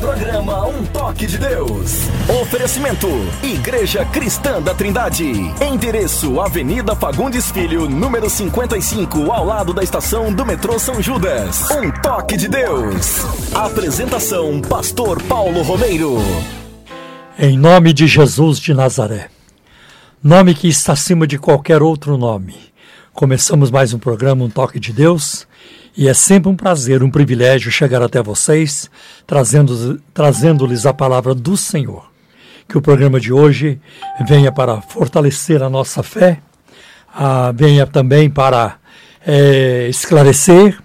Programa Um Toque de Deus. Oferecimento: Igreja Cristã da Trindade. Endereço: Avenida Fagundes Filho, número 55, ao lado da estação do metrô São Judas. Um Toque de Deus. Apresentação: Pastor Paulo Romeiro. Em nome de Jesus de Nazaré. Nome que está acima de qualquer outro nome. Começamos mais um programa Um Toque de Deus e é sempre um prazer, um privilégio chegar até vocês, trazendo-lhes trazendo a palavra do Senhor. Que o programa de hoje venha para fortalecer a nossa fé, a, venha também para é, esclarecer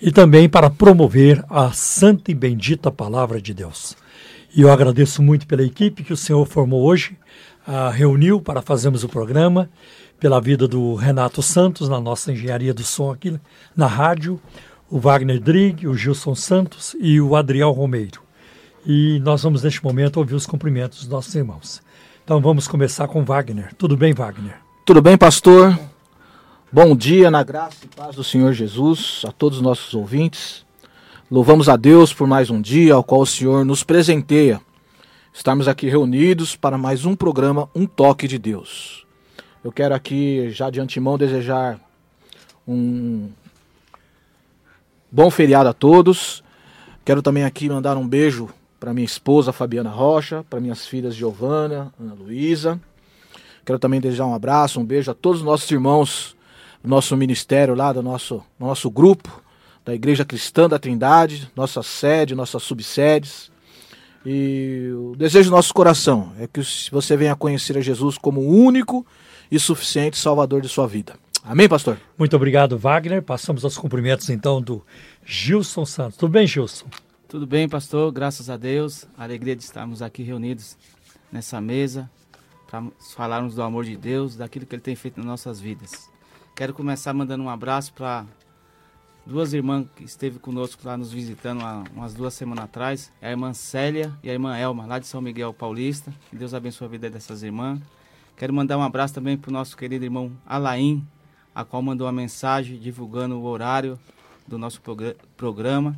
e também para promover a santa e bendita palavra de Deus. E eu agradeço muito pela equipe que o Senhor formou hoje, a, reuniu para fazermos o programa pela vida do Renato Santos na nossa engenharia do som aqui na rádio, o Wagner Drig, o Gilson Santos e o Adriel Romeiro. E nós vamos neste momento ouvir os cumprimentos dos nossos irmãos. Então vamos começar com Wagner. Tudo bem, Wagner? Tudo bem, pastor? Bom dia na graça e paz do Senhor Jesus a todos os nossos ouvintes. Louvamos a Deus por mais um dia ao qual o Senhor nos presenteia. Estamos aqui reunidos para mais um programa Um Toque de Deus. Eu quero aqui, já de antemão, desejar um bom feriado a todos. Quero também aqui mandar um beijo para minha esposa Fabiana Rocha, para minhas filhas Giovana, Ana Luísa. Quero também desejar um abraço, um beijo a todos os nossos irmãos do nosso ministério lá, do nosso, nosso grupo, da Igreja Cristã da Trindade, nossa sede, nossas subsedes. E o desejo do nosso coração é que você venha conhecer a Jesus como o único e suficiente Salvador de sua vida. Amém, pastor? Muito obrigado, Wagner. Passamos aos cumprimentos então do Gilson Santos. Tudo bem, Gilson? Tudo bem, pastor. Graças a Deus. A alegria de estarmos aqui reunidos nessa mesa para falarmos do amor de Deus, daquilo que Ele tem feito nas nossas vidas. Quero começar mandando um abraço para duas irmãs que esteve conosco lá nos visitando há umas duas semanas atrás, a irmã Célia e a irmã Elma, lá de São Miguel Paulista. Que Deus abençoe a vida dessas irmãs. Quero mandar um abraço também para o nosso querido irmão Alain, a qual mandou uma mensagem divulgando o horário do nosso programa.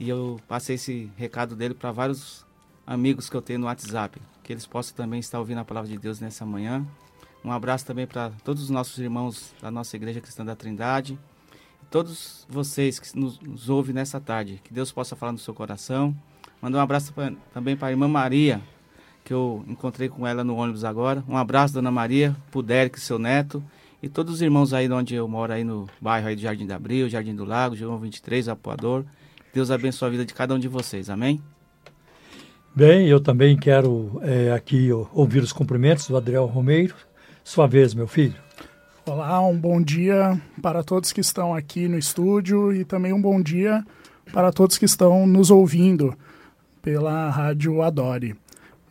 E eu passei esse recado dele para vários amigos que eu tenho no WhatsApp, que eles possam também estar ouvindo a palavra de Deus nessa manhã. Um abraço também para todos os nossos irmãos da nossa Igreja Cristã da Trindade. Todos vocês que nos, nos ouvem nessa tarde. Que Deus possa falar no seu coração. Mandar um abraço pra, também para a irmã Maria, que eu encontrei com ela no ônibus agora. Um abraço, Dona Maria, pro Derek, seu neto, e todos os irmãos aí de onde eu moro, aí no bairro aí do Jardim da Abril, Jardim do Lago, João 23, Apoador. Deus abençoe a vida de cada um de vocês, amém? Bem, eu também quero é, aqui ouvir os cumprimentos do Adriel Romeiro. Sua vez, meu filho. Olá, um bom dia para todos que estão aqui no estúdio e também um bom dia para todos que estão nos ouvindo pela Rádio Adore.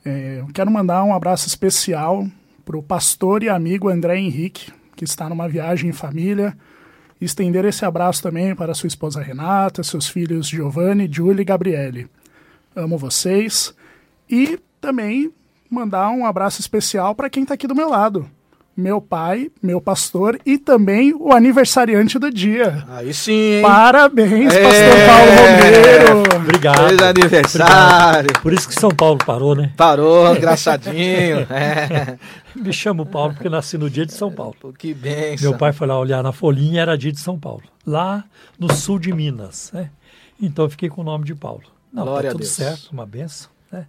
É, quero mandar um abraço especial para o pastor e amigo André Henrique, que está numa viagem em família. Estender esse abraço também para sua esposa Renata, seus filhos Giovanni, Julie e Gabriele. Amo vocês. E também mandar um abraço especial para quem está aqui do meu lado meu pai, meu pastor e também o aniversariante do dia. Aí sim. Parabéns, é... pastor Paulo Romero. Obrigado. Feliz aniversário. Obrigado. Por isso que São Paulo parou, né? Parou, engraçadinho. é. Me chamo Paulo porque nasci no dia de São Paulo. Que benção. Meu pai foi lá olhar na folhinha e era dia de São Paulo. Lá no sul de Minas, né? Então eu fiquei com o nome de Paulo. Não, tá Glória tá tudo certo, uma benção. Né?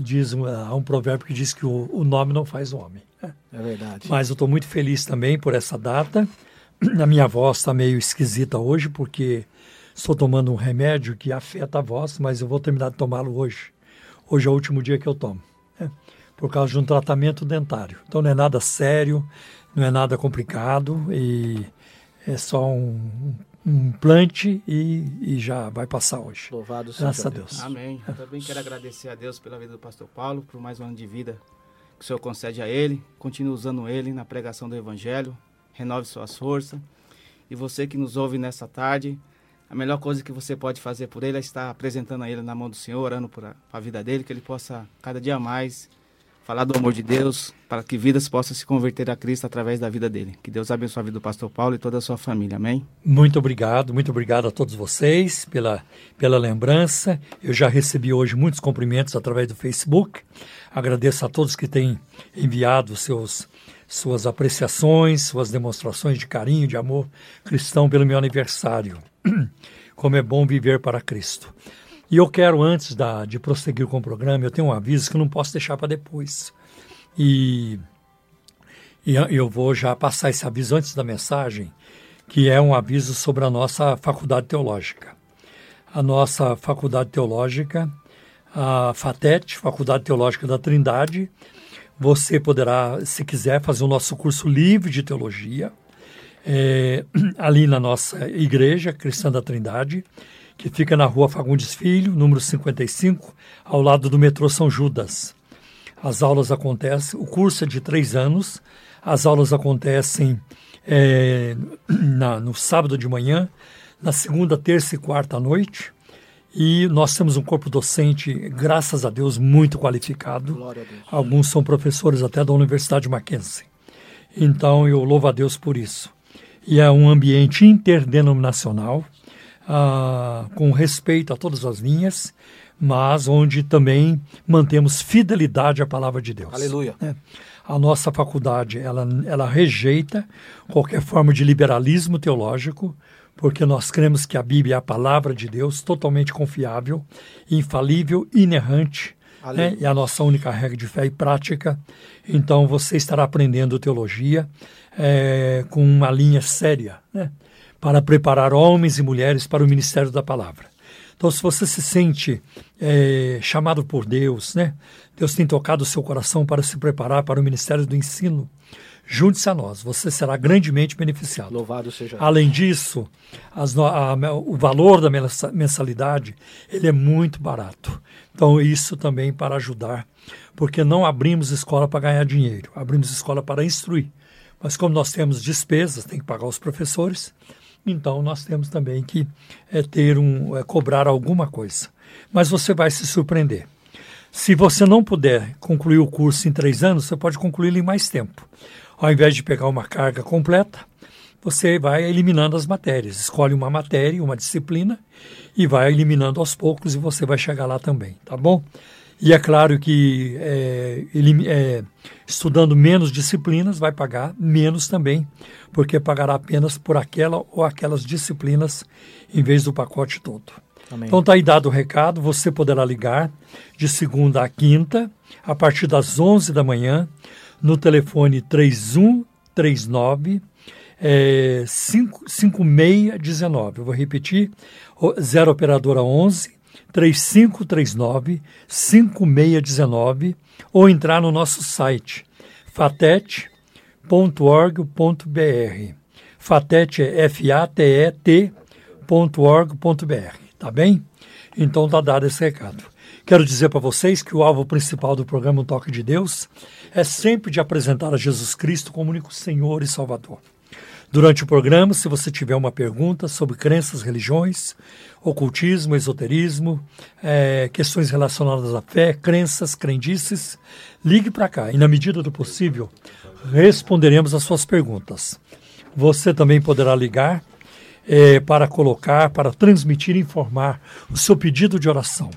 Diz, há um provérbio que diz que o, o nome não faz o homem. É verdade. Mas eu estou muito feliz também por essa data. A minha voz está meio esquisita hoje, porque estou tomando um remédio que afeta a voz, mas eu vou terminar de tomá-lo hoje. Hoje é o último dia que eu tomo. Né? Por causa de um tratamento dentário. Então não é nada sério, não é nada complicado e é só um, um implante e, e, já vai passar hoje. Louvado seja Graças a Deus. Amém. Eu também quero agradecer a Deus pela vida do pastor Paulo, por mais um ano de vida que o Senhor concede a ele. Continue usando ele na pregação do Evangelho. Renove suas forças. E você que nos ouve nessa tarde, a melhor coisa que você pode fazer por ele é estar apresentando a ele na mão do Senhor, orando por a, a vida dele, que ele possa cada dia mais falar do amor de Deus, para que vidas possam se converter a Cristo através da vida dele. Que Deus abençoe a vida do pastor Paulo e toda a sua família. Amém? Muito obrigado, muito obrigado a todos vocês pela, pela lembrança. Eu já recebi hoje muitos cumprimentos através do Facebook. Agradeço a todos que têm enviado seus suas apreciações, suas demonstrações de carinho, de amor cristão pelo meu aniversário. Como é bom viver para Cristo. E eu quero, antes da, de prosseguir com o programa, eu tenho um aviso que não posso deixar para depois. E, e eu vou já passar esse aviso antes da mensagem, que é um aviso sobre a nossa faculdade teológica. A nossa faculdade teológica, a FATET, Faculdade Teológica da Trindade, você poderá, se quiser, fazer o nosso curso livre de teologia, é, ali na nossa igreja Cristã da Trindade, que fica na rua Fagundes Filho, número 55, ao lado do metrô São Judas. As aulas acontecem, o curso é de três anos, as aulas acontecem é, na, no sábado de manhã, na segunda, terça e quarta à noite. E nós temos um corpo docente, graças a Deus, muito qualificado. Alguns são professores até da Universidade Mackenzie. Então eu louvo a Deus por isso. E é um ambiente interdenominacional ah, com respeito a todas as linhas, mas onde também mantemos fidelidade à palavra de Deus. Aleluia. É. A nossa faculdade ela, ela rejeita qualquer forma de liberalismo teológico, porque nós cremos que a Bíblia é a palavra de Deus, totalmente confiável, infalível, inerrante, né? é a nossa única regra de fé e prática. Então você estará aprendendo teologia é, com uma linha séria, né? para preparar homens e mulheres para o ministério da palavra. Então, se você se sente é, chamado por Deus, né? Deus tem tocado o seu coração para se preparar para o ministério do ensino, junte-se a nós, você será grandemente beneficiado. Louvado seja. Além disso, as, a, o valor da mensalidade ele é muito barato. Então, isso também para ajudar, porque não abrimos escola para ganhar dinheiro, abrimos escola para instruir. Mas como nós temos despesas, tem que pagar os professores, então nós temos também que é, ter um, é, cobrar alguma coisa. Mas você vai se surpreender. Se você não puder concluir o curso em três anos, você pode concluí-lo em mais tempo. Ao invés de pegar uma carga completa, você vai eliminando as matérias. Escolhe uma matéria, uma disciplina e vai eliminando aos poucos e você vai chegar lá também, tá bom? E é claro que é, ele, é, estudando menos disciplinas vai pagar menos também, porque pagará apenas por aquela ou aquelas disciplinas em vez do pacote todo. Amém. Então está aí dado o recado, você poderá ligar de segunda a quinta, a partir das 11 da manhã, no telefone 3139 é, 5619. Eu vou repetir, 0 operadora 11 3539 5619 ou entrar no nosso site fatet.org.br. Fatet é F-A-T-E-T.org.br, tá bem? Então tá dado esse recado. Quero dizer para vocês que o alvo principal do programa Um Toque de Deus é sempre de apresentar a Jesus Cristo como único Senhor e Salvador. Durante o programa, se você tiver uma pergunta sobre crenças, religiões, ocultismo, esoterismo, é, questões relacionadas à fé, crenças, crendices, ligue para cá e, na medida do possível, responderemos as suas perguntas. Você também poderá ligar é, para colocar, para transmitir e informar o seu pedido de oração.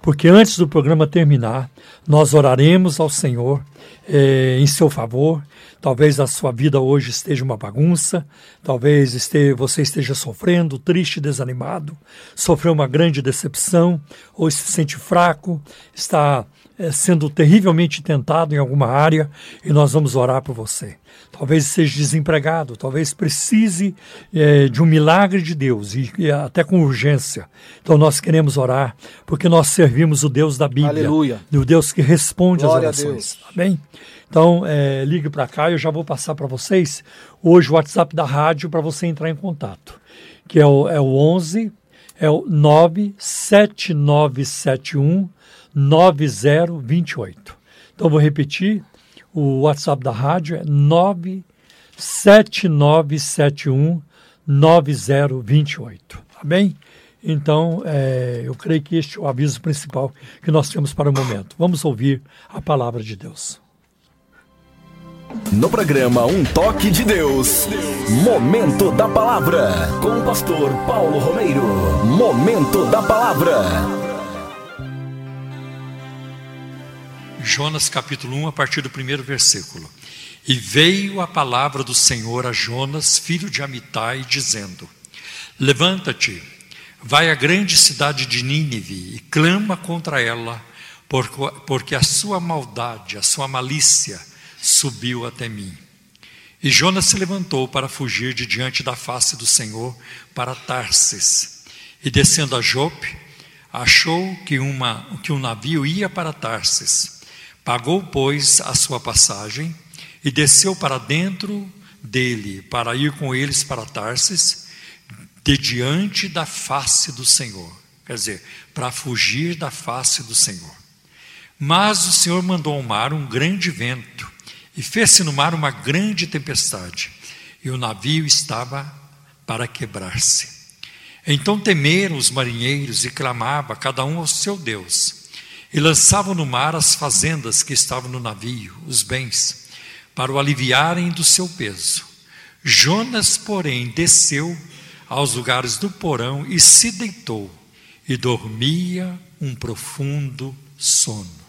Porque antes do programa terminar, nós oraremos ao Senhor é, em seu favor Talvez a sua vida hoje esteja uma bagunça, talvez este, você esteja sofrendo, triste, desanimado, sofreu uma grande decepção, ou se sente fraco, está é, sendo terrivelmente tentado em alguma área e nós vamos orar por você. Talvez esteja desempregado, talvez precise é, de um milagre de Deus e, e, até com urgência. Então nós queremos orar porque nós servimos o Deus da Bíblia, Aleluia. o Deus que responde Glória às orações. Tá bem? Então, é, ligue para cá, eu já vou passar para vocês hoje o WhatsApp da rádio para você entrar em contato, que é o, é o 11, é o 97971 9028. Então, vou repetir, o WhatsApp da rádio é 97971 9028, tá bem? Então, é, eu creio que este é o aviso principal que nós temos para o momento. Vamos ouvir a palavra de Deus. No programa Um Toque de Deus, Momento da Palavra, com o pastor Paulo Romeiro. Momento da Palavra. Jonas capítulo 1, a partir do primeiro versículo. E veio a palavra do Senhor a Jonas, filho de Amitai, dizendo: Levanta-te, vai à grande cidade de Nínive e clama contra ela, porque a sua maldade, a sua malícia subiu até mim. E Jonas se levantou para fugir de diante da face do Senhor para Tarsis. E descendo a Jope, achou que, uma, que um navio ia para Tarsis. Pagou, pois, a sua passagem e desceu para dentro dele, para ir com eles para Tarsis, de diante da face do Senhor. Quer dizer, para fugir da face do Senhor. Mas o Senhor mandou ao mar um grande vento, e fez-se no mar uma grande tempestade, e o navio estava para quebrar-se. Então temeram os marinheiros e clamava cada um ao seu Deus, e lançavam no mar as fazendas que estavam no navio, os bens para o aliviarem do seu peso. Jonas, porém, desceu aos lugares do porão e se deitou, e dormia um profundo sono.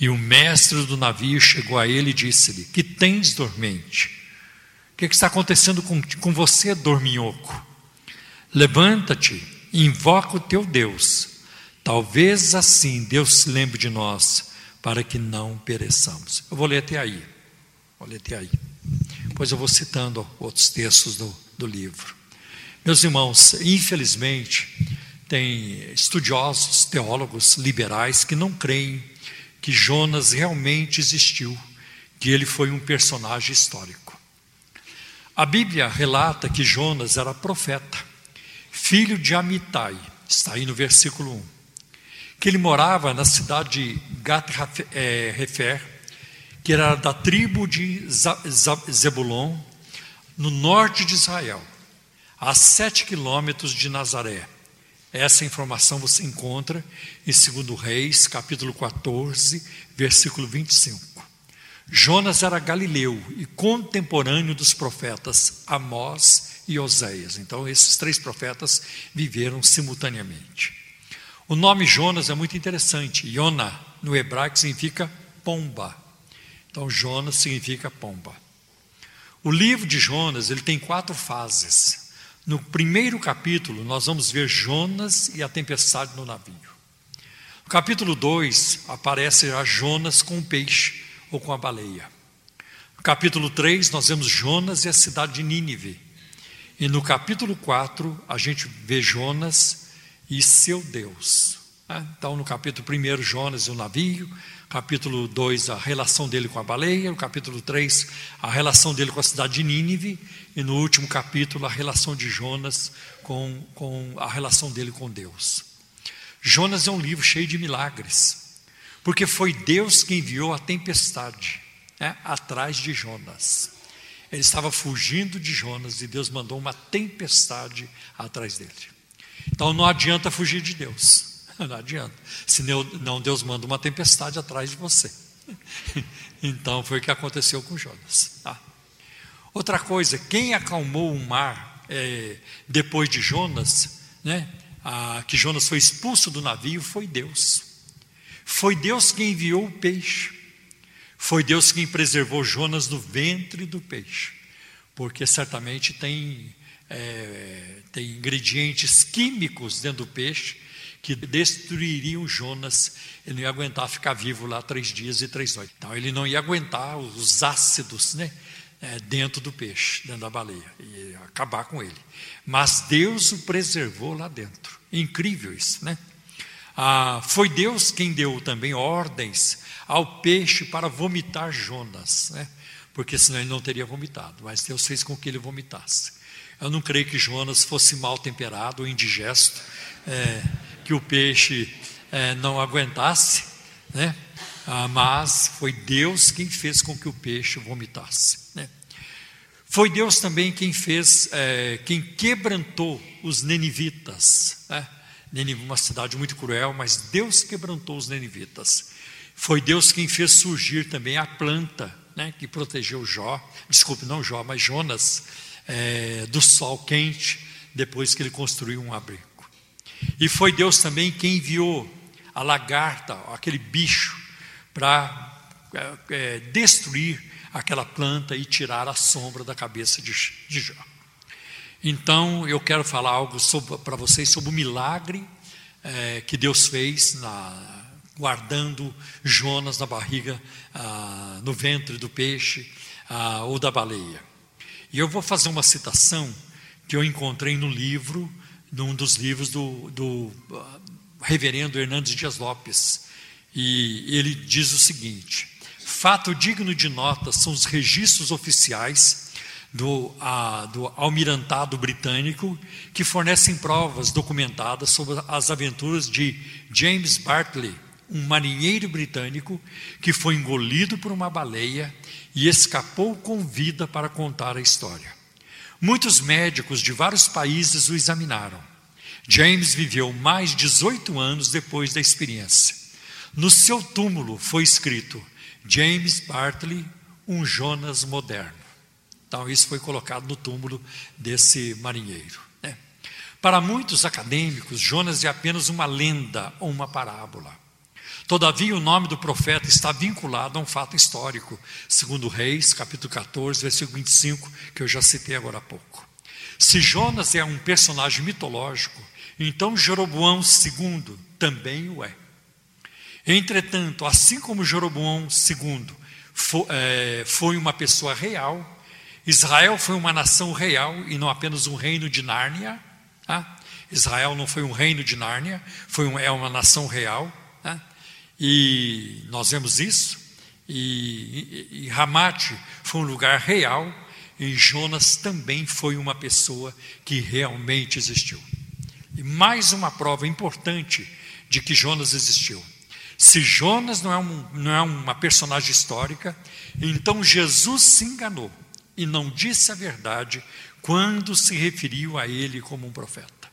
E o mestre do navio chegou a ele e disse-lhe: Que tens dormente? O que, é está acontecendo com, com você, dorminhoco? Levanta-te e invoca o teu Deus. Talvez assim Deus se lembre de nós, para que não pereçamos. Eu vou ler até aí. Olha até aí. Depois eu vou citando outros textos do, do livro. Meus irmãos, infelizmente, tem estudiosos, teólogos liberais que não creem que Jonas realmente existiu, que ele foi um personagem histórico. A Bíblia relata que Jonas era profeta, filho de Amitai, está aí no versículo 1, que ele morava na cidade de Gat-Hefer, que era da tribo de Zebulon, no norte de Israel, a sete quilômetros de Nazaré. Essa informação você encontra em 2 Reis, capítulo 14, versículo 25. Jonas era galileu e contemporâneo dos profetas Amós e Oséias. Então, esses três profetas viveram simultaneamente. O nome Jonas é muito interessante. Yona, no hebraico, significa pomba. Então, Jonas significa pomba. O livro de Jonas ele tem quatro fases. No primeiro capítulo, nós vamos ver Jonas e a tempestade no navio. No capítulo 2, aparece a Jonas com o peixe ou com a baleia. No capítulo 3, nós vemos Jonas e a cidade de Nínive. E no capítulo 4, a gente vê Jonas e seu Deus. Né? Então, no capítulo 1, Jonas e o navio capítulo 2, a relação dele com a baleia, no capítulo 3, a relação dele com a cidade de Nínive, e no último capítulo, a relação de Jonas com, com a relação dele com Deus. Jonas é um livro cheio de milagres, porque foi Deus que enviou a tempestade né, atrás de Jonas. Ele estava fugindo de Jonas e Deus mandou uma tempestade atrás dele. Então não adianta fugir de Deus. Não adianta. Senão Deus manda uma tempestade atrás de você. Então foi o que aconteceu com Jonas. Ah. Outra coisa, quem acalmou o mar é, depois de Jonas, né, ah, que Jonas foi expulso do navio, foi Deus. Foi Deus quem enviou o peixe. Foi Deus quem preservou Jonas do ventre do peixe. Porque certamente tem, é, tem ingredientes químicos dentro do peixe que destruiriam Jonas. Ele não ia aguentar ficar vivo lá três dias e três noites. Então ele não ia aguentar os ácidos, né? É, dentro do peixe, dentro da baleia, e acabar com ele. Mas Deus o preservou lá dentro. Incrível isso, né? Ah, foi Deus quem deu também ordens ao peixe para vomitar Jonas, né? porque senão ele não teria vomitado, mas Deus fez com que ele vomitasse. Eu não creio que Jonas fosse mal temperado ou indigesto. É, que o peixe é, não aguentasse, né? Ah, mas foi Deus quem fez com que o peixe vomitasse. Né? Foi Deus também quem fez, é, quem quebrantou os nenivitas. Né? Nenive, uma cidade muito cruel, mas Deus quebrantou os nenivitas. Foi Deus quem fez surgir também a planta né, que protegeu Jó, desculpe, não Jó, mas Jonas, é, do sol quente, depois que ele construiu um abrigo. E foi Deus também quem enviou a lagarta, aquele bicho, para é, é, destruir aquela planta e tirar a sombra da cabeça de, de Jó. Então, eu quero falar algo para vocês sobre o milagre é, que Deus fez na, guardando Jonas na barriga, ah, no ventre do peixe ah, ou da baleia. E eu vou fazer uma citação que eu encontrei no livro, num dos livros do, do uh, reverendo Hernandes Dias Lopes. E ele diz o seguinte: fato digno de nota são os registros oficiais do, a, do almirantado britânico que fornecem provas documentadas sobre as aventuras de James Bartley, um marinheiro britânico que foi engolido por uma baleia e escapou com vida para contar a história. Muitos médicos de vários países o examinaram. James viveu mais 18 anos depois da experiência. No seu túmulo foi escrito: James Bartley, um Jonas moderno. Então, isso foi colocado no túmulo desse marinheiro. Né? Para muitos acadêmicos, Jonas é apenas uma lenda ou uma parábola. Todavia, o nome do profeta está vinculado a um fato histórico, segundo Reis, capítulo 14, versículo 25, que eu já citei agora há pouco. Se Jonas é um personagem mitológico, então Jeroboão II também o é. Entretanto, assim como Jeroboão II é, foi uma pessoa real, Israel foi uma nação real e não apenas um reino de Nárnia. Tá? Israel não foi um reino de Nárnia, foi um, é uma nação real. Tá? E nós vemos isso. E, e, e Ramate foi um lugar real, e Jonas também foi uma pessoa que realmente existiu. E mais uma prova importante de que Jonas existiu. Se Jonas não é, um, não é uma personagem histórica, então Jesus se enganou e não disse a verdade quando se referiu a ele como um profeta.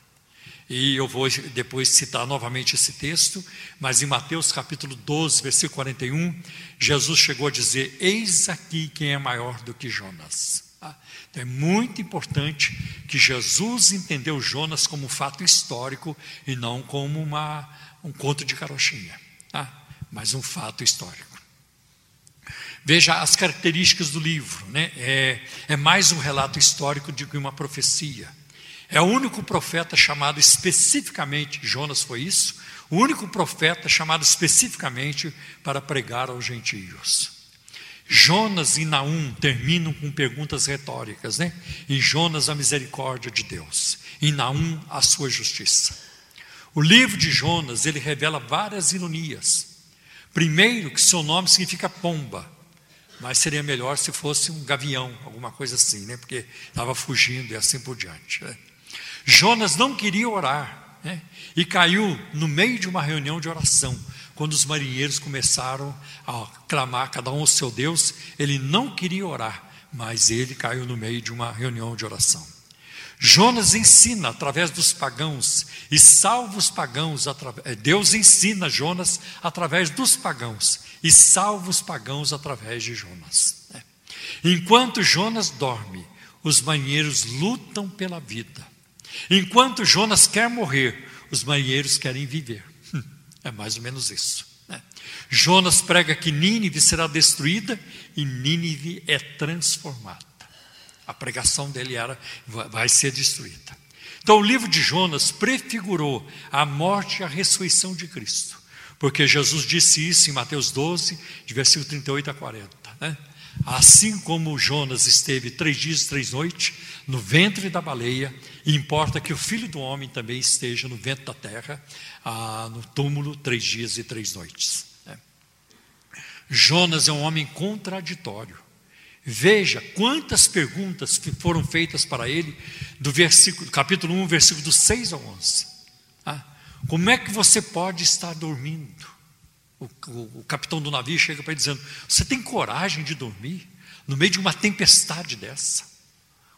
E eu vou depois citar novamente esse texto, mas em Mateus capítulo 12, versículo 41, Jesus chegou a dizer: Eis aqui quem é maior do que Jonas. Tá? Então é muito importante que Jesus entendeu Jonas como um fato histórico e não como uma, um conto de carochinha, tá? mas um fato histórico. Veja as características do livro, né? é, é mais um relato histórico do que uma profecia. É o único profeta chamado especificamente, Jonas foi isso, o único profeta chamado especificamente para pregar aos gentios. Jonas e Naum terminam com perguntas retóricas, né? Em Jonas, a misericórdia de Deus, em Naum, a sua justiça. O livro de Jonas, ele revela várias ironias. Primeiro, que seu nome significa pomba, mas seria melhor se fosse um gavião, alguma coisa assim, né? Porque estava fugindo e assim por diante. Né? Jonas não queria orar né? e caiu no meio de uma reunião de oração. Quando os marinheiros começaram a clamar, cada um ao seu Deus, ele não queria orar, mas ele caiu no meio de uma reunião de oração. Jonas ensina através dos pagãos e salva os pagãos. Eh, Deus ensina Jonas através dos pagãos e salva os pagãos através de Jonas. Né? Enquanto Jonas dorme, os marinheiros lutam pela vida. Enquanto Jonas quer morrer, os marinheiros querem viver. Hum, é mais ou menos isso. Né? Jonas prega que Nínive será destruída e Nínive é transformada. A pregação dele era: vai ser destruída. Então, o livro de Jonas prefigurou a morte e a ressurreição de Cristo, porque Jesus disse isso em Mateus 12, de versículo 38 a 40. Né? Assim como Jonas esteve três dias e três noites no ventre da baleia, importa que o filho do homem também esteja no ventre da terra, ah, no túmulo, três dias e três noites. É. Jonas é um homem contraditório. Veja quantas perguntas foram feitas para ele, do versículo, capítulo 1, versículo do 6 ao 11. Ah, como é que você pode estar dormindo? O, o, o capitão do navio chega para ele dizendo: Você tem coragem de dormir no meio de uma tempestade dessa?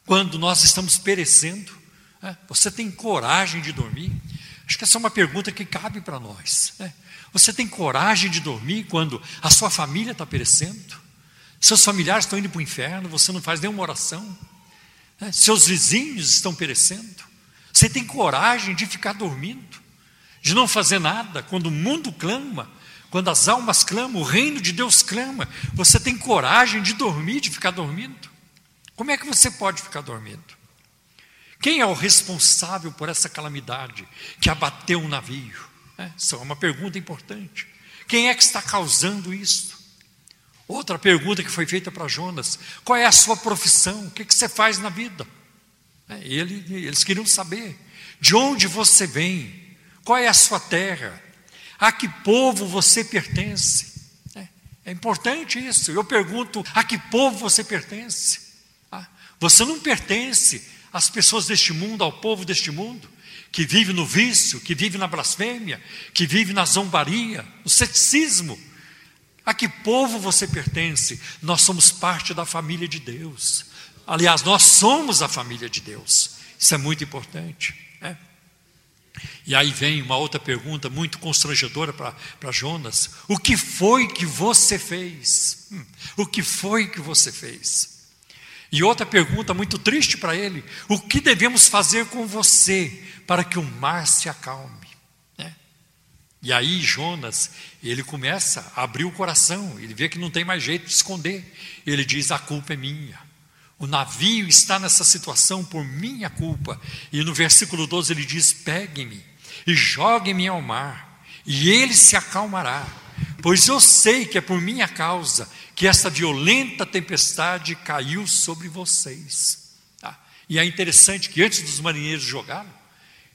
quando nós estamos perecendo? É, você tem coragem de dormir? Acho que essa é uma pergunta que cabe para nós. Né? Você tem coragem de dormir quando a sua família está perecendo? Seus familiares estão indo para o inferno, você não faz nenhuma oração? Né? Seus vizinhos estão perecendo? Você tem coragem de ficar dormindo? De não fazer nada quando o mundo clama? Quando as almas clamam, o reino de Deus clama, você tem coragem de dormir, de ficar dormindo? Como é que você pode ficar dormindo? Quem é o responsável por essa calamidade que abateu um navio? É, essa é uma pergunta importante. Quem é que está causando isso? Outra pergunta que foi feita para Jonas: qual é a sua profissão? O que, que você faz na vida? É, ele, eles queriam saber de onde você vem, qual é a sua terra, a que povo você pertence. É, é importante isso. Eu pergunto: a que povo você pertence? Ah, você não pertence às pessoas deste mundo, ao povo deste mundo, que vive no vício, que vive na blasfêmia, que vive na zombaria, no ceticismo. A que povo você pertence? Nós somos parte da família de Deus. Aliás, nós somos a família de Deus. Isso é muito importante. Né? E aí vem uma outra pergunta muito constrangedora para Jonas: O que foi que você fez? Hum, o que foi que você fez? E outra pergunta muito triste para ele: O que devemos fazer com você para que o mar se acalme? E aí Jonas, ele começa a abrir o coração, ele vê que não tem mais jeito de esconder. Ele diz: A culpa é minha. O navio está nessa situação por minha culpa. E no versículo 12 ele diz: Pegue-me e jogue-me ao mar, e ele se acalmará. Pois eu sei que é por minha causa que essa violenta tempestade caiu sobre vocês. Tá? E é interessante que antes dos marinheiros jogarem,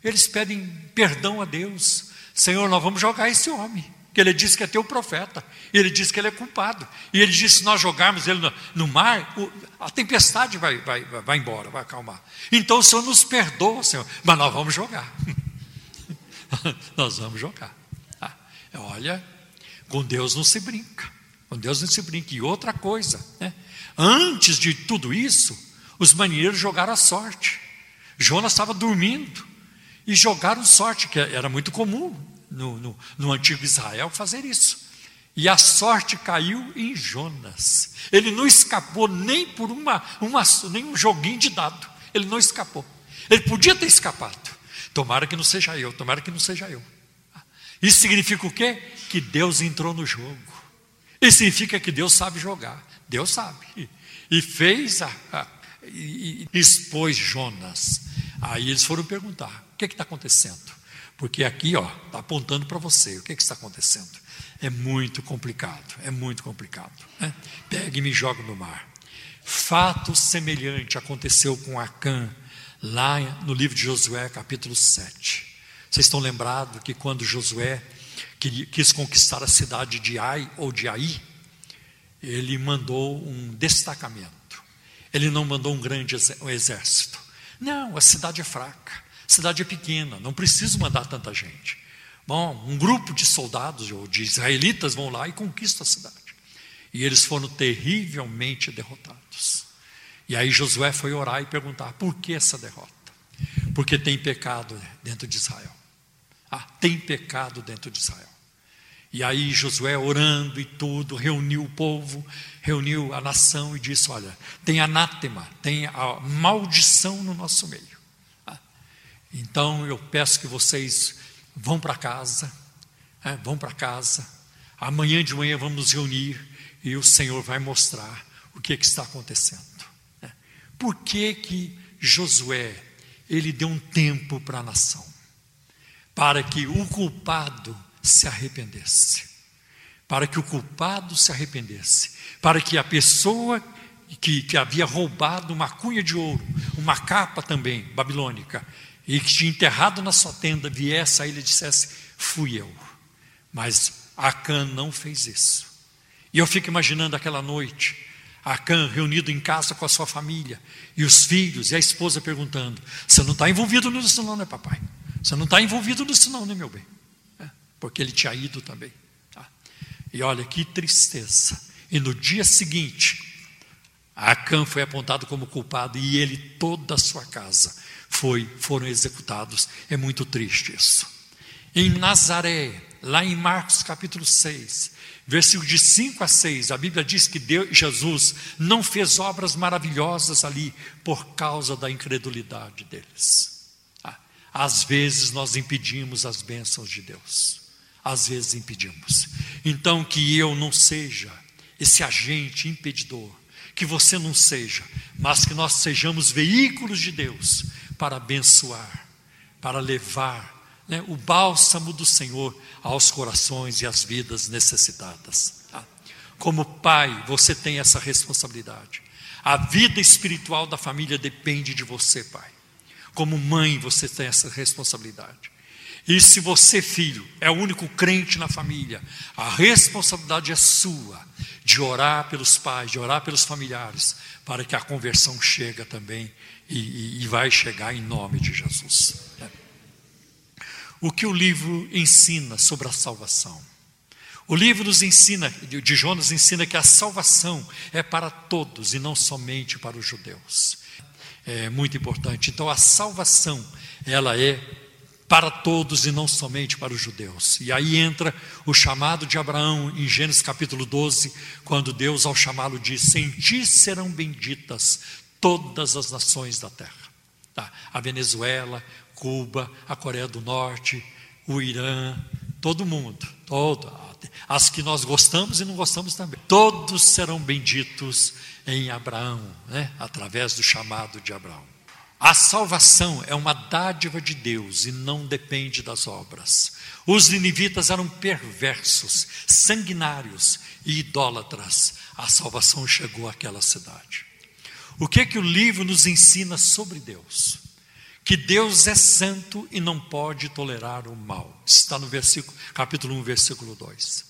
eles pedem perdão a Deus Senhor, nós vamos jogar esse homem, que ele disse que é teu profeta, ele disse que ele é culpado, e ele disse: se nós jogarmos ele no, no mar, o, a tempestade vai, vai, vai embora, vai acalmar. Então o Senhor nos perdoa, Senhor, mas nós vamos jogar. nós vamos jogar. Ah, olha, com Deus não se brinca, com Deus não se brinca. E outra coisa, né? antes de tudo isso, os marinheiros jogaram a sorte. Jonas estava dormindo e jogaram sorte, que era muito comum no, no, no antigo Israel fazer isso. E a sorte caiu em Jonas. Ele não escapou nem por uma, uma, nem um joguinho de dado. Ele não escapou. Ele podia ter escapado. Tomara que não seja eu, tomara que não seja eu. Isso significa o quê? Que Deus entrou no jogo. Isso significa que Deus sabe jogar. Deus sabe. E fez a, e, expôs Jonas. Aí eles foram perguntar: o que está acontecendo? Porque aqui, ó, está apontando para você. O que, que, está acontecendo? É muito complicado, é muito complicado. Né? Pegue e me joga no mar. Fato semelhante aconteceu com Acã, lá no livro de Josué, capítulo 7. Vocês estão lembrados que quando Josué quis conquistar a cidade de Ai ou de Ai, ele mandou um destacamento. Ele não mandou um grande exército. Não, a cidade é fraca. A cidade é pequena, não preciso mandar tanta gente. Bom, um grupo de soldados ou de israelitas vão lá e conquistam a cidade. E eles foram terrivelmente derrotados. E aí Josué foi orar e perguntar: por que essa derrota? Porque tem pecado dentro de Israel. Ah, tem pecado dentro de Israel. E aí Josué orando e tudo, reuniu o povo, reuniu a nação e disse: Olha, tem anátema, tem a maldição no nosso meio. Então eu peço que vocês vão para casa, é, vão para casa. Amanhã de manhã vamos nos reunir e o Senhor vai mostrar o que, que está acontecendo. É. Por que que Josué ele deu um tempo para a nação para que o culpado se arrependesse, para que o culpado se arrependesse, para que a pessoa que, que havia roubado uma cunha de ouro, uma capa também babilônica, e que tinha enterrado na sua tenda viesse a ele e dissesse: Fui eu. Mas Acã não fez isso. E eu fico imaginando aquela noite, Acã reunido em casa com a sua família, e os filhos e a esposa perguntando: Você não está envolvido nisso, não, né, papai? Você não está envolvido nisso, não, né, meu bem? É, porque ele tinha ido também. Tá? E olha que tristeza. E no dia seguinte, Acã foi apontado como culpado e ele toda a sua casa foi foram executados. É muito triste isso. Em Nazaré, lá em Marcos capítulo 6, versículo de 5 a 6, a Bíblia diz que Deus, Jesus não fez obras maravilhosas ali por causa da incredulidade deles. Às vezes nós impedimos as bênçãos de Deus. Às vezes impedimos. Então que eu não seja esse agente impedidor que você não seja, mas que nós sejamos veículos de Deus para abençoar, para levar né, o bálsamo do Senhor aos corações e às vidas necessitadas. Tá? Como pai, você tem essa responsabilidade. A vida espiritual da família depende de você, pai. Como mãe, você tem essa responsabilidade. E se você, filho, é o único crente na família, a responsabilidade é sua de orar pelos pais, de orar pelos familiares, para que a conversão chegue também e, e, e vai chegar em nome de Jesus. O que o livro ensina sobre a salvação? O livro nos ensina, de Jonas ensina que a salvação é para todos e não somente para os judeus. É muito importante. Então a salvação, ela é para todos e não somente para os judeus. E aí entra o chamado de Abraão em Gênesis capítulo 12, quando Deus ao chamá-lo diz: Em ti serão benditas todas as nações da terra. Tá? A Venezuela, Cuba, a Coreia do Norte, o Irã, todo mundo, todo, as que nós gostamos e não gostamos também. Todos serão benditos em Abraão, né? através do chamado de Abraão. A salvação é uma dádiva de Deus e não depende das obras. Os ninivitas eram perversos, sanguinários e idólatras. A salvação chegou àquela cidade. O que que o livro nos ensina sobre Deus? Que Deus é santo e não pode tolerar o mal. Está no versículo, capítulo 1, versículo 2.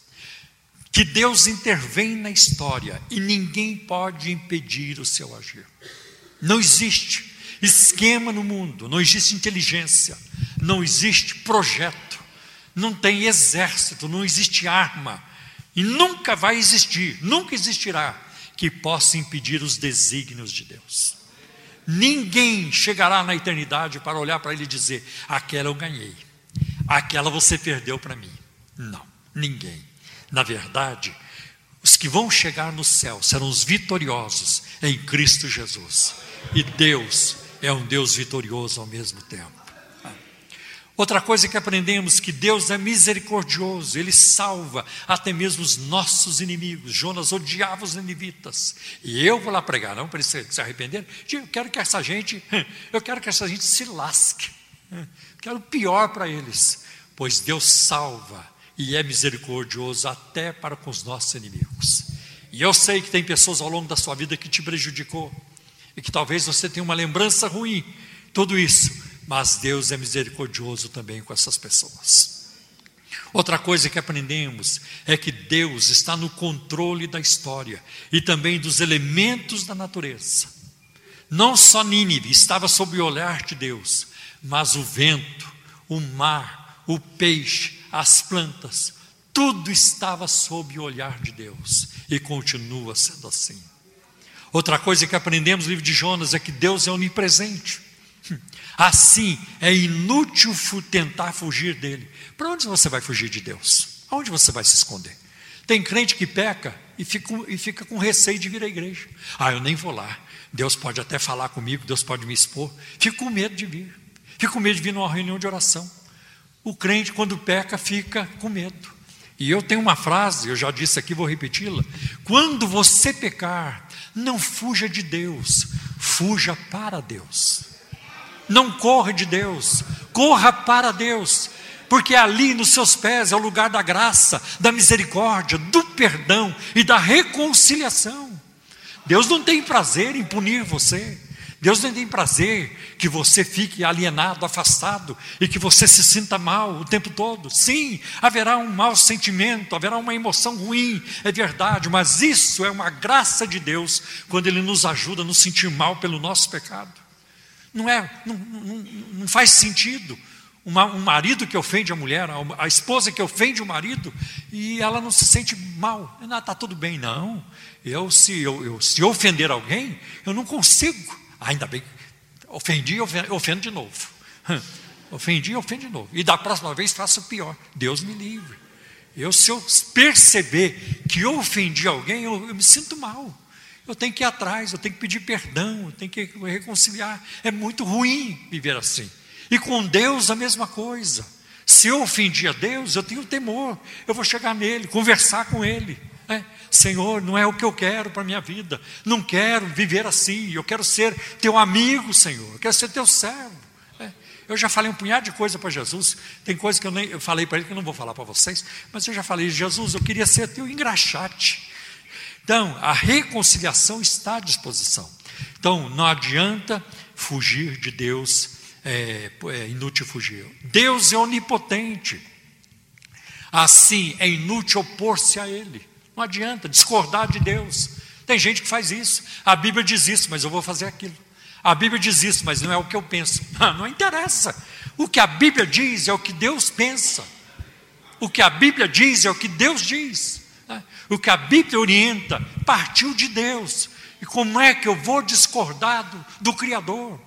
Que Deus intervém na história e ninguém pode impedir o seu agir. Não existe esquema no mundo, não existe inteligência, não existe projeto, não tem exército, não existe arma, e nunca vai existir, nunca existirá que possa impedir os desígnios de Deus. Ninguém chegará na eternidade para olhar para ele e dizer: aquela eu ganhei, aquela você perdeu para mim. Não, ninguém. Na verdade, os que vão chegar no céu serão os vitoriosos em Cristo Jesus. E Deus é um Deus vitorioso ao mesmo tempo. Outra coisa que aprendemos que Deus é misericordioso, Ele salva até mesmo os nossos inimigos. Jonas odiava os ninivitas. E eu vou lá pregar, não para eles se arrependerem. Eu quero que essa gente, eu quero que essa gente se lasque. quero o pior para eles. Pois Deus salva e é misericordioso até para com os nossos inimigos. E eu sei que tem pessoas ao longo da sua vida que te prejudicou e que talvez você tenha uma lembrança ruim, tudo isso, mas Deus é misericordioso também com essas pessoas. Outra coisa que aprendemos é que Deus está no controle da história e também dos elementos da natureza. Não só Nínive estava sob o olhar de Deus, mas o vento, o mar, o peixe, as plantas, tudo estava sob o olhar de Deus e continua sendo assim. Outra coisa que aprendemos no livro de Jonas é que Deus é onipresente. Assim, é inútil tentar fugir dele. Para onde você vai fugir de Deus? Aonde você vai se esconder? Tem crente que peca e fica, e fica com receio de vir à igreja. Ah, eu nem vou lá. Deus pode até falar comigo, Deus pode me expor. Fico com medo de vir. Fico com medo de vir numa reunião de oração. O crente, quando peca, fica com medo. E eu tenho uma frase, eu já disse aqui, vou repeti-la. Quando você pecar, não fuja de Deus, fuja para Deus. Não corra de Deus, corra para Deus, porque ali nos seus pés é o lugar da graça, da misericórdia, do perdão e da reconciliação. Deus não tem prazer em punir você. Deus não tem prazer que você fique alienado, afastado e que você se sinta mal o tempo todo. Sim, haverá um mau sentimento, haverá uma emoção ruim, é verdade, mas isso é uma graça de Deus quando Ele nos ajuda a nos sentir mal pelo nosso pecado. Não é, não, não, não faz sentido uma, um marido que ofende a mulher, a, a, esposa que ofende o marido, e ela não se sente mal. Está tudo bem, não. Eu se, eu, eu, se ofender alguém, eu não consigo. Ainda bem, ofendi, ofendo, ofendo de novo. Ofendi, ofendo de novo. E da próxima vez faço pior. Deus me livre. Eu, se eu perceber que eu ofendi alguém, eu, eu me sinto mal. Eu tenho que ir atrás, eu tenho que pedir perdão, eu tenho que reconciliar. É muito ruim viver assim. E com Deus a mesma coisa. Se eu ofendi a Deus, eu tenho temor. Eu vou chegar nele, conversar com ele. É, Senhor, não é o que eu quero para a minha vida. Não quero viver assim. Eu quero ser teu amigo, Senhor. Eu quero ser teu servo. É, eu já falei um punhado de coisa para Jesus. Tem coisa que eu, nem, eu falei para ele que eu não vou falar para vocês. Mas eu já falei, Jesus, eu queria ser teu engraxate. Então, a reconciliação está à disposição. Então, não adianta fugir de Deus é, é inútil fugir. Deus é onipotente. Assim, é inútil opor-se a Ele. Não adianta discordar de Deus. Tem gente que faz isso. A Bíblia diz isso, mas eu vou fazer aquilo. A Bíblia diz isso, mas não é o que eu penso. Não interessa. O que a Bíblia diz é o que Deus pensa. O que a Bíblia diz é o que Deus diz. O que a Bíblia orienta partiu de Deus. E como é que eu vou discordar do, do Criador?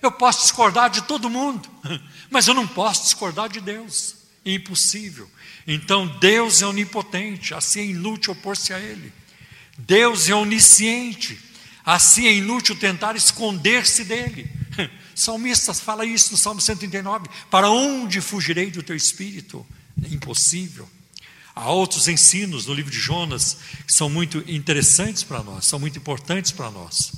Eu posso discordar de todo mundo, mas eu não posso discordar de Deus. É impossível. Então Deus é onipotente, assim é inútil opor-se a Ele. Deus é onisciente, assim é inútil tentar esconder-se dele. Salmistas fala isso no Salmo 139. Para onde fugirei do teu espírito? É impossível. Há outros ensinos no livro de Jonas que são muito interessantes para nós, são muito importantes para nós.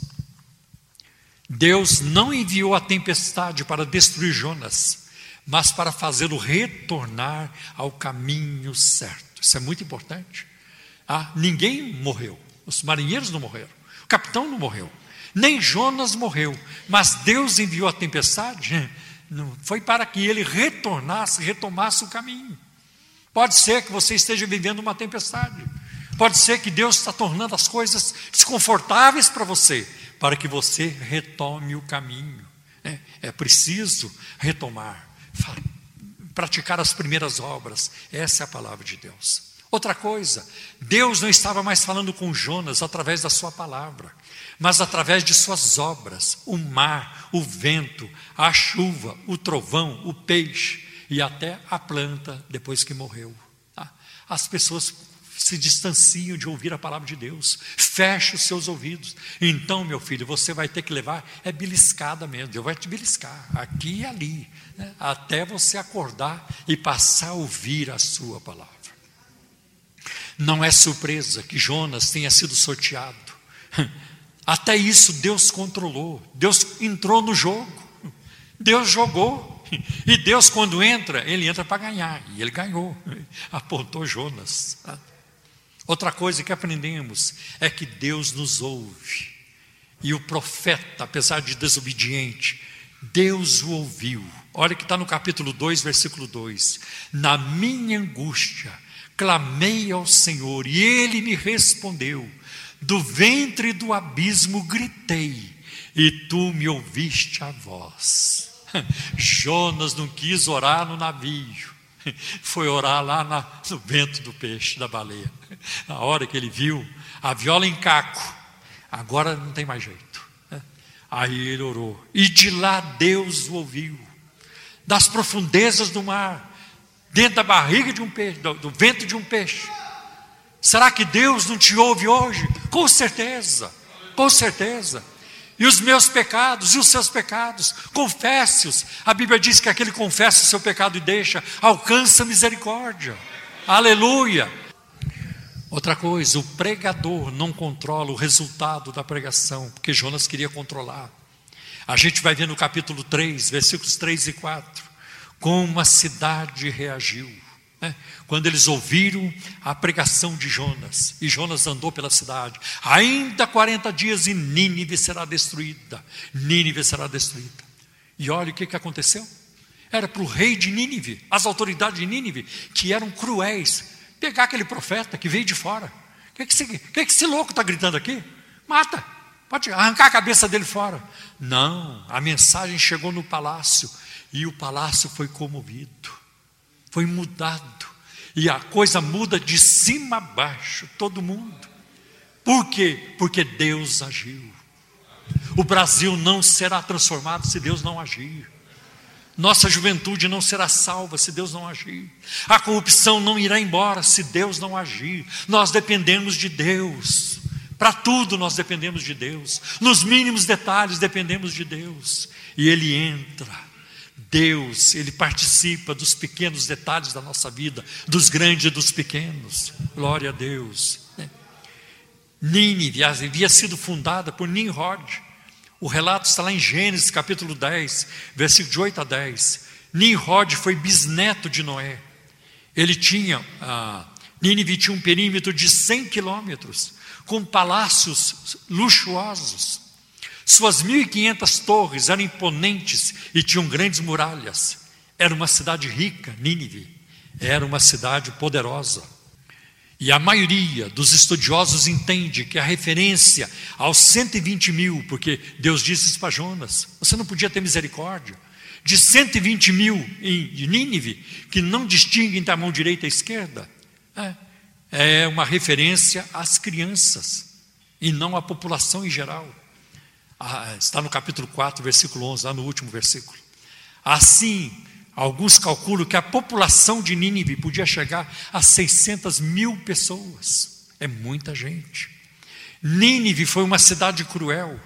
Deus não enviou a tempestade para destruir Jonas, mas para fazê-lo retornar ao caminho certo. Isso é muito importante. Ah, ninguém morreu, os marinheiros não morreram, o capitão não morreu, nem Jonas morreu, mas Deus enviou a tempestade, foi para que ele retornasse, retomasse o caminho. Pode ser que você esteja vivendo uma tempestade, pode ser que Deus está tornando as coisas desconfortáveis para você, para que você retome o caminho. É, é preciso retomar, praticar as primeiras obras. Essa é a palavra de Deus. Outra coisa, Deus não estava mais falando com Jonas através da sua palavra, mas através de suas obras: o mar, o vento, a chuva, o trovão, o peixe e até a planta depois que morreu. Tá? As pessoas se distanciam de ouvir a palavra de Deus, fecha os seus ouvidos. Então, meu filho, você vai ter que levar, é beliscada mesmo, Deus vai te beliscar, aqui e ali, né? até você acordar e passar a ouvir a sua palavra. Não é surpresa que Jonas tenha sido sorteado, até isso Deus controlou, Deus entrou no jogo, Deus jogou. E Deus, quando entra, ele entra para ganhar. E ele ganhou. Apontou Jonas. Outra coisa que aprendemos é que Deus nos ouve. E o profeta, apesar de desobediente, Deus o ouviu. Olha que está no capítulo 2, versículo 2: Na minha angústia, clamei ao Senhor, e ele me respondeu. Do ventre do abismo gritei, e tu me ouviste a voz. Jonas não quis orar no navio, foi orar lá na, no vento do peixe, da baleia. Na hora que ele viu a viola em caco, agora não tem mais jeito. Né? Aí ele orou, e de lá Deus o ouviu, das profundezas do mar, dentro da barriga de um peixe, do, do vento de um peixe. Será que Deus não te ouve hoje? Com certeza, com certeza e os meus pecados e os seus pecados, confesse-os. A Bíblia diz que aquele confessa o seu pecado e deixa, alcança misericórdia. Aleluia. Outra coisa, o pregador não controla o resultado da pregação, porque Jonas queria controlar. A gente vai ver no capítulo 3, versículos 3 e 4, como a cidade reagiu. Né? Quando eles ouviram a pregação de Jonas, e Jonas andou pela cidade, ainda 40 dias e Nínive será destruída. Nínive será destruída. E olha o que, que aconteceu. Era para o rei de Nínive, as autoridades de Nínive, que eram cruéis, pegar aquele profeta que veio de fora. O que, que, esse, que, que esse louco está gritando aqui? Mata. Pode arrancar a cabeça dele fora. Não, a mensagem chegou no palácio e o palácio foi comovido, foi mudado. E a coisa muda de cima a baixo, todo mundo. Por quê? Porque Deus agiu. O Brasil não será transformado se Deus não agir. Nossa juventude não será salva se Deus não agir. A corrupção não irá embora se Deus não agir. Nós dependemos de Deus. Para tudo nós dependemos de Deus. Nos mínimos detalhes dependemos de Deus. E Ele entra. Deus, Ele participa dos pequenos detalhes da nossa vida, dos grandes e dos pequenos. Glória a Deus. Nínive havia sido fundada por Nimrod o relato está lá em Gênesis capítulo 10, versículo de 8 a 10. Nimrod foi bisneto de Noé. Ele tinha, ah, Nínive tinha um perímetro de 100 quilômetros, com palácios luxuosos. Suas 1.500 torres eram imponentes e tinham grandes muralhas. Era uma cidade rica, Nínive. Era uma cidade poderosa. E a maioria dos estudiosos entende que a referência aos 120 mil, porque Deus disse para Jonas: você não podia ter misericórdia. De 120 mil em Nínive, que não distinguem a mão direita e a esquerda, é, é uma referência às crianças e não à população em geral. Ah, está no capítulo 4, versículo 11, lá no último versículo. Assim, Alguns calculam que a população de Nínive podia chegar a 600 mil pessoas. É muita gente. Nínive foi uma cidade cruel.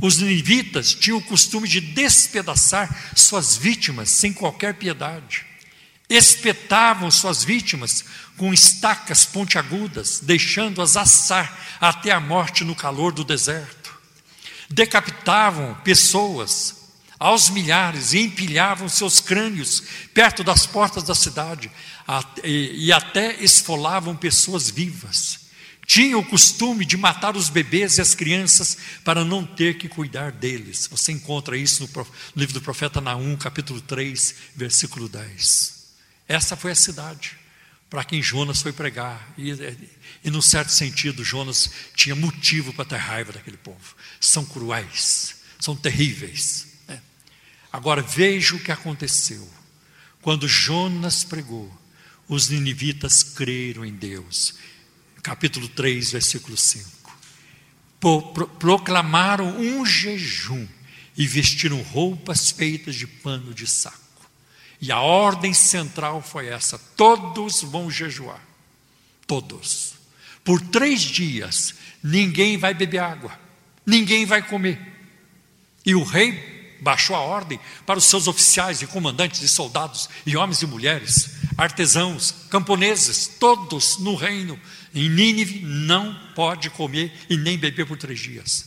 Os ninivitas tinham o costume de despedaçar suas vítimas sem qualquer piedade. Espetavam suas vítimas com estacas pontiagudas, deixando-as assar até a morte no calor do deserto. Decapitavam pessoas aos milhares e empilhavam seus crânios perto das portas da cidade e até esfolavam pessoas vivas. Tinham o costume de matar os bebês e as crianças para não ter que cuidar deles. Você encontra isso no livro do profeta Naum, capítulo 3, versículo 10. Essa foi a cidade para quem Jonas foi pregar. E, e, num certo sentido, Jonas tinha motivo para ter raiva daquele povo. São cruéis, são terríveis. Agora veja o que aconteceu. Quando Jonas pregou, os ninivitas creram em Deus. Capítulo 3, versículo 5. Proclamaram um jejum e vestiram roupas feitas de pano de saco. E a ordem central foi essa: todos vão jejuar. Todos. Por três dias, ninguém vai beber água, ninguém vai comer. E o rei baixou a ordem para os seus oficiais e comandantes e soldados, e homens e mulheres, artesãos, camponeses, todos no reino. Em Nínive não pode comer e nem beber por três dias.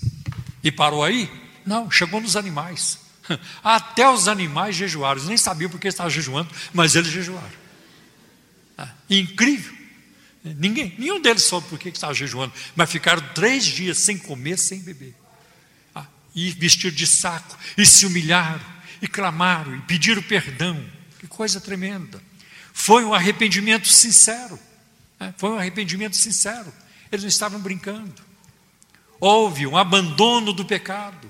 E parou aí? Não, chegou nos animais. Até os animais jejuaram. Eles nem sabiam porque estavam jejuando, mas eles jejuaram. Ah, incrível. Ninguém, nenhum deles soube por que estava jejuando, mas ficaram três dias sem comer, sem beber e vestir de saco, e se humilharam, e clamaram, e pediram perdão. Que coisa tremenda. Foi um arrependimento sincero. Né? Foi um arrependimento sincero. Eles não estavam brincando. Houve um abandono do pecado.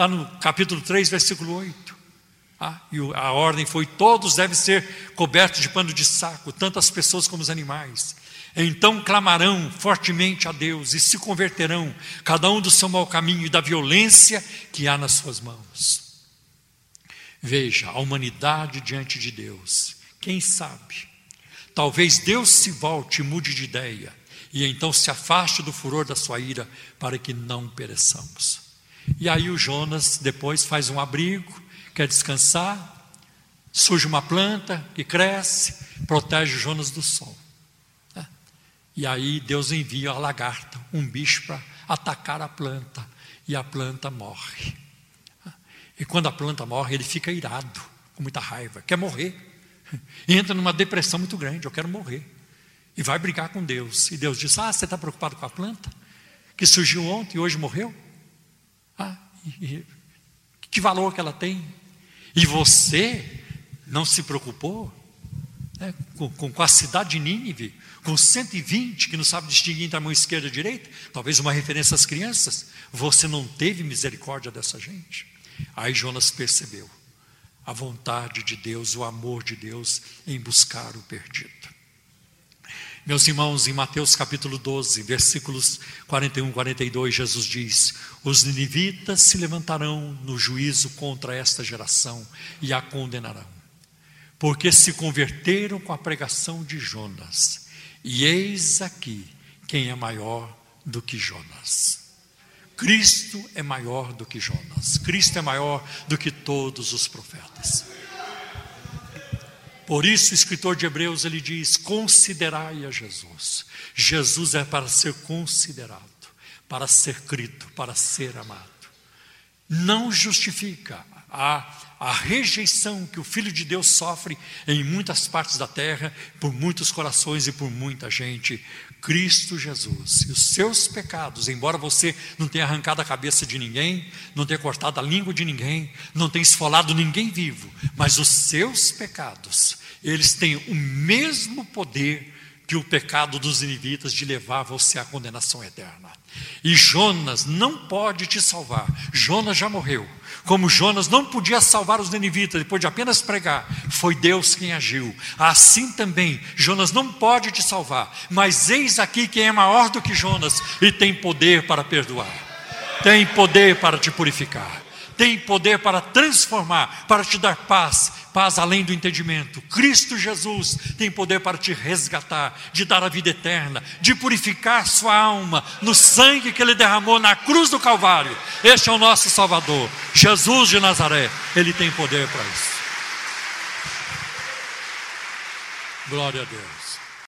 Está no capítulo 3, versículo 8. Ah, e a ordem foi: todos devem ser cobertos de pano de saco, tanto as pessoas como os animais. Então clamarão fortemente a Deus e se converterão, cada um do seu mau caminho e da violência que há nas suas mãos. Veja, a humanidade diante de Deus, quem sabe? Talvez Deus se volte e mude de ideia, e então se afaste do furor da sua ira, para que não pereçamos. E aí o Jonas depois faz um abrigo, quer descansar, surge uma planta que cresce, protege o Jonas do sol. E aí Deus envia a lagarta, um bicho para atacar a planta, e a planta morre. E quando a planta morre, ele fica irado, com muita raiva, quer morrer. entra numa depressão muito grande, eu quero morrer. E vai brigar com Deus. E Deus diz: Ah, você está preocupado com a planta? Que surgiu ontem e hoje morreu? Ah, que valor que ela tem? E você não se preocupou? né, com, com, a cidade de Nínive, com 120 que não sabe distinguir entre a mão esquerda e a direita, talvez uma referência às crianças, você não teve misericórdia dessa gente. Aí Jonas percebeu a vontade de Deus, o amor de Deus em buscar o perdido. Meus irmãos, em Mateus capítulo 12, versículos 41 e 42, Jesus diz: Os ninivitas se levantarão no juízo contra esta geração e a condenarão, porque se converteram com a pregação de Jonas, e eis aqui quem é maior do que Jonas. Cristo é maior do que Jonas, Cristo é maior do que todos os profetas. Por isso o escritor de Hebreus ele diz: considerai a Jesus. Jesus é para ser considerado, para ser crido, para ser amado. Não justifica a, a rejeição que o Filho de Deus sofre em muitas partes da terra, por muitos corações e por muita gente. Cristo Jesus e os seus pecados, embora você não tenha arrancado a cabeça de ninguém, não tenha cortado a língua de ninguém, não tenha esfolado ninguém vivo, mas os seus pecados eles têm o mesmo poder que o pecado dos inivitas de levar você à condenação eterna. E Jonas não pode te salvar. Jonas já morreu. Como Jonas não podia salvar os ninivitas depois de apenas pregar, foi Deus quem agiu. Assim também, Jonas não pode te salvar. Mas eis aqui quem é maior do que Jonas e tem poder para perdoar, tem poder para te purificar tem poder para transformar, para te dar paz, paz além do entendimento. Cristo Jesus tem poder para te resgatar, de dar a vida eterna, de purificar sua alma no sangue que ele derramou na cruz do Calvário. Este é o nosso Salvador, Jesus de Nazaré. Ele tem poder para isso. Glória a Deus.